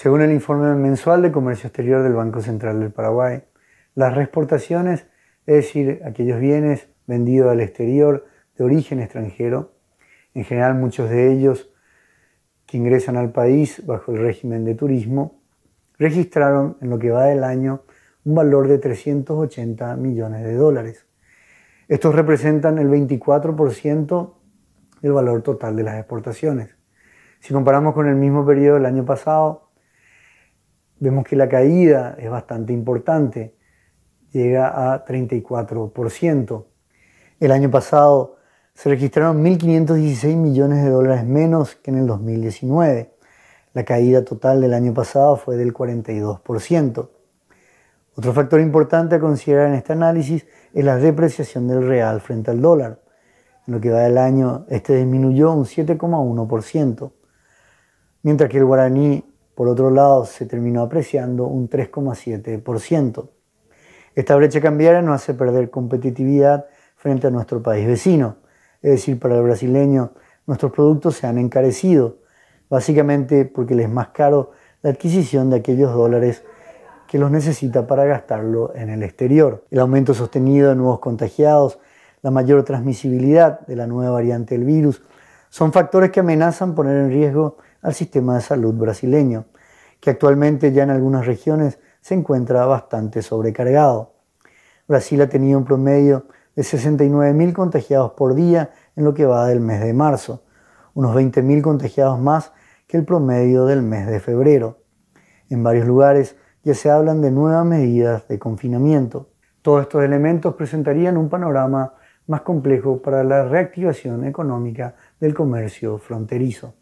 Según el informe mensual de comercio exterior del Banco Central del Paraguay, las reexportaciones, es decir, aquellos bienes vendidos al exterior de origen extranjero, en general muchos de ellos que ingresan al país bajo el régimen de turismo, registraron en lo que va del año un valor de 380 millones de dólares. Estos representan el 24% del valor total de las exportaciones. Si comparamos con el mismo periodo del año pasado, vemos que la caída es bastante importante, llega a 34%. El año pasado se registraron 1.516 millones de dólares menos que en el 2019. La caída total del año pasado fue del 42%. Otro factor importante a considerar en este análisis es la depreciación del real frente al dólar. En lo que va del año, este disminuyó un 7,1%, mientras que el guaraní por otro lado, se terminó apreciando un 3,7%. Esta brecha cambiaria nos hace perder competitividad frente a nuestro país vecino. Es decir, para el brasileño, nuestros productos se han encarecido, básicamente porque les es más caro la adquisición de aquellos dólares que los necesita para gastarlo en el exterior. El aumento sostenido de nuevos contagiados, la mayor transmisibilidad de la nueva variante del virus, son factores que amenazan poner en riesgo al sistema de salud brasileño, que actualmente ya en algunas regiones se encuentra bastante sobrecargado. Brasil ha tenido un promedio de 69.000 contagiados por día en lo que va del mes de marzo, unos 20.000 contagiados más que el promedio del mes de febrero. En varios lugares ya se hablan de nuevas medidas de confinamiento. Todos estos elementos presentarían un panorama más complejo para la reactivación económica del comercio fronterizo.